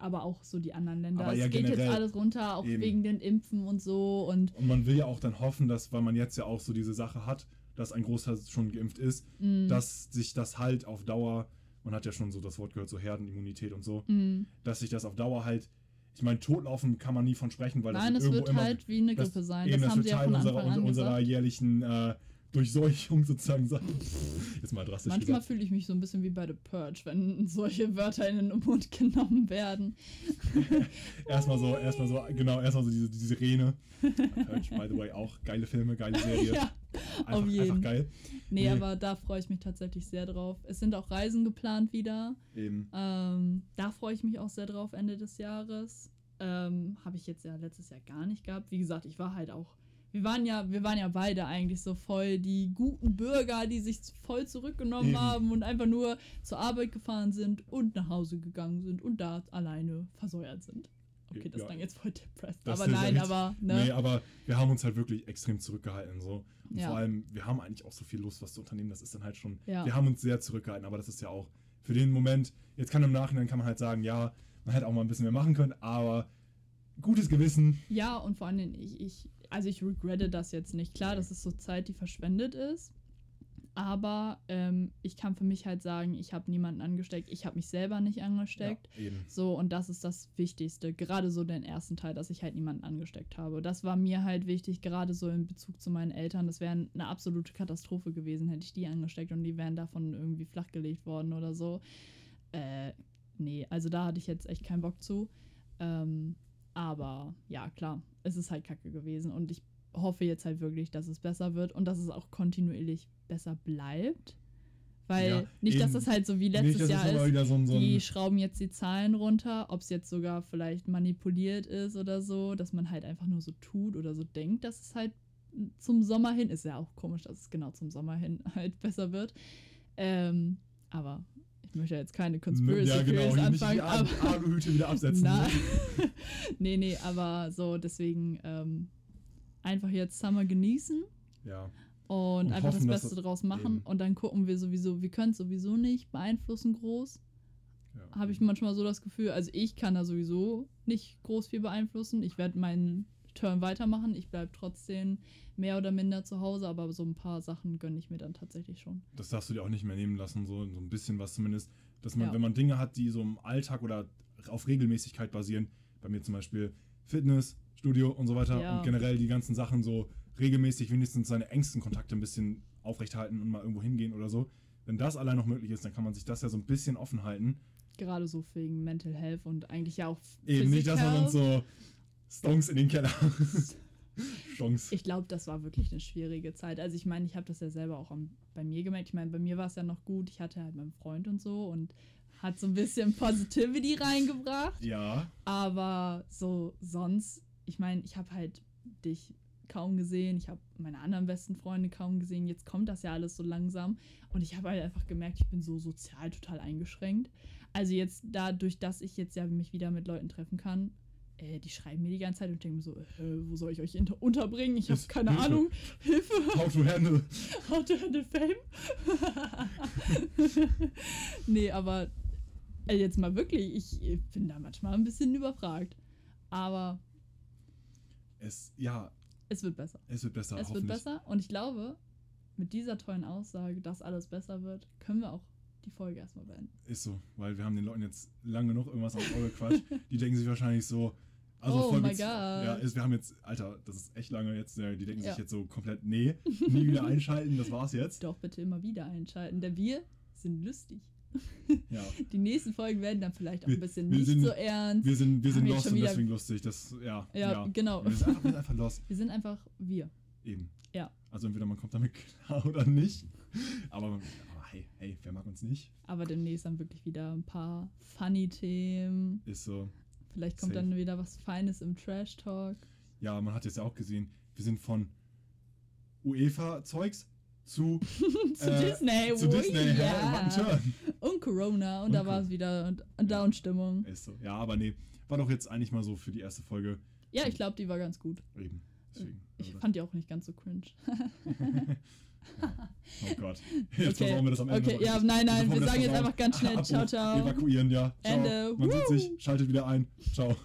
aber auch so die anderen Länder. Aber es ja, geht jetzt alles runter, auch Eben. wegen den Impfen und so. Und Und man will ja auch dann hoffen, dass, weil man jetzt ja auch so diese Sache hat, dass ein Großteil schon geimpft ist, mh, dass sich das halt auf Dauer, man hat ja schon so das Wort gehört, so Herdenimmunität und so, mh. dass sich das auf Dauer halt, ich meine, totlaufen kann man nie von sprechen, weil nein, das es irgendwo wird immer, halt wie eine das, Grippe sein. eben, Das das haben wird ja Teil von unserer, unserer jährlichen äh, Durchseuchung sozusagen sein. Jetzt mal drastisch Manchmal fühle ich mich so ein bisschen wie bei The Purge, wenn solche Wörter in den Mund genommen werden. Erstmal so, erstmal so, genau, erstmal so diese, diese Sirene. Purge, by the way, auch geile Filme, geile Serie. ja, einfach, auf jeden. einfach geil. nee, Nee. aber da freue ich mich tatsächlich sehr drauf. Es sind auch Reisen geplant wieder. Eben. Ähm, da freue ich mich auch sehr drauf Ende des Jahres. Ähm, Habe ich jetzt ja letztes Jahr gar nicht gehabt. Wie gesagt, ich war halt auch. Wir waren ja, wir waren ja beide eigentlich so voll die guten Bürger, die sich voll zurückgenommen Eben. haben und einfach nur zur Arbeit gefahren sind und nach Hause gegangen sind und da alleine versäuert sind. Okay, das Ja. klang jetzt voll depressed. Aber nein, richtig- aber ne? Nee, aber wir haben uns halt wirklich extrem zurückgehalten. So. Und Ja. vor allem, wir haben eigentlich auch so viel Lust, was zu unternehmen. Das ist dann halt schon. Ja. Wir haben uns sehr zurückgehalten, aber das ist ja auch für den Moment. Jetzt kann im Nachhinein kann man halt sagen, ja, man hätte auch mal ein bisschen mehr machen können, aber gutes Gewissen. Ja, und vor allem, ich, ich, also ich regrette das jetzt nicht. Klar, das ist so Zeit, die verschwendet ist. Aber ähm, ich kann für mich halt sagen, ich habe niemanden angesteckt, ich habe mich selber nicht angesteckt. Ja. So, und das ist das Wichtigste. Gerade so den ersten Teil, dass ich halt niemanden angesteckt habe. Das war mir halt wichtig, gerade so in Bezug zu meinen Eltern. Das wäre eine absolute Katastrophe gewesen, hätte ich die angesteckt und die wären davon irgendwie flachgelegt worden oder so. Äh, nee, also da hatte ich jetzt echt keinen Bock zu. Ähm, aber ja, klar, es ist halt kacke gewesen und ich hoffe jetzt halt wirklich, dass es besser wird und dass es auch kontinuierlich besser bleibt. Weil Ja, nicht, dass eben. das halt so wie letztes Nicht, dass Jahr es ist. so ein, so ein die schrauben jetzt die Zahlen runter, ob es jetzt sogar vielleicht manipuliert ist oder so, dass man halt einfach nur so tut oder so denkt, dass es halt zum Sommer hin ist. Ja auch komisch, dass es genau zum Sommer hin halt besser wird. Ähm, aber ich möchte jetzt keine Conspiracy ja, genau, Theories hier nicht die anfangen. Aber- Arguhüte wieder absetzen. Na, ne? nee, nee, aber so deswegen ähm, einfach jetzt Summer genießen Ja. und, Und einfach hoffen, das Beste draus machen eben. und dann gucken wir sowieso, wir können es sowieso nicht beeinflussen groß. ja. habe ich manchmal so das Gefühl, also ich kann da sowieso nicht groß viel beeinflussen. Ich werde meinen Turn weitermachen. Ich bleibe trotzdem mehr oder minder zu Hause, aber so ein paar Sachen gönne ich mir dann tatsächlich schon. Das darfst du dir auch nicht mehr nehmen lassen, so, so ein bisschen was zumindest. Dass man, Ja. wenn man Dinge hat, die so im Alltag oder auf Regelmäßigkeit basieren, bei mir zum Beispiel Fitness, Studio und so weiter Ja. und generell die ganzen Sachen so regelmäßig wenigstens seine engsten Kontakte ein bisschen aufrechthalten und mal irgendwo hingehen oder so. Wenn das allein noch möglich ist, dann kann man sich das ja so ein bisschen offen halten. Gerade so wegen Mental Health und eigentlich ja auch Eben nicht, dass man uns Physical. so Stonks in den Keller. Stonks. Ich glaube, das war wirklich eine schwierige Zeit. Also ich meine, ich habe das ja selber auch am, bei mir gemerkt. Ich meine, bei mir war es ja noch gut. Ich hatte halt meinen Freund und so und hat so ein bisschen Positivity reingebracht. Ja, Aber so sonst, ich meine, ich habe halt dich kaum gesehen, ich habe meine anderen besten Freunde kaum gesehen. Jetzt kommt das ja alles so langsam und ich habe halt einfach gemerkt, ich bin so sozial total eingeschränkt. Also jetzt dadurch, dass ich jetzt ja mich wieder mit Leuten treffen kann, äh, die schreiben mir die ganze Zeit und ich denke mir so, äh, wo soll ich euch unterbringen? Ich habe keine Hilfe. Ahnung. Hilfe. how to handle. How to handle fame? nee, aber äh, jetzt mal wirklich, ich äh, bin da manchmal ein bisschen überfragt. Aber Es, ja, es wird besser. es wird besser, es wird besser und ich glaube, mit dieser tollen Aussage, dass alles besser wird, können wir auch die Folge erstmal beenden. Ist so, weil wir haben den Leuten jetzt lange genug irgendwas aufs Ohr gequatscht. Die denken sich wahrscheinlich so, also Oh my z- God. Ja, ist, wir haben jetzt, Alter, das ist echt lange jetzt, die denken Ja. sich jetzt so komplett, nee, nie wieder einschalten, das war's jetzt. Doch bitte immer wieder einschalten, denn wir sind lustig. Ja, Die nächsten Folgen werden dann vielleicht auch ein bisschen wir nicht sind- so ernst. wir sind, wir sind lost und deswegen lustig, das, ja, ja, ja. genau. Wir sind einfach, wir sind einfach lost, Wir sind einfach wir. eben. Ja. Also entweder man kommt damit klar oder nicht, aber, aber hey, hey, wer mag uns nicht? Aber demnächst dann wirklich wieder ein paar funny Themen. Ist so, Vielleicht kommt Safe. dann wieder was Feines im Trash Talk. ja, man hat jetzt ja auch gesehen, wir sind von UEFA-Zeugs zu, zu Äh, Disney. zu Disney, ja. Und Corona. Und, Und da war es wieder und- und Down-Stimmung. Ist so. Ja, aber nee, war doch jetzt eigentlich mal so für die erste Folge Ja, ich glaube, die war ganz gut. eben. Deswegen. Ich fand die auch nicht ganz so cringe. oh Gott. Jetzt Okay. versauen wir das am Ende. Okay, noch ja, nein, nein, wir sagen jetzt versauen. einfach ganz schnell ciao, ciao. Evakuieren, ja. Ciao. Ende. Man sieht Woo. sich, schaltet wieder ein. Ciao.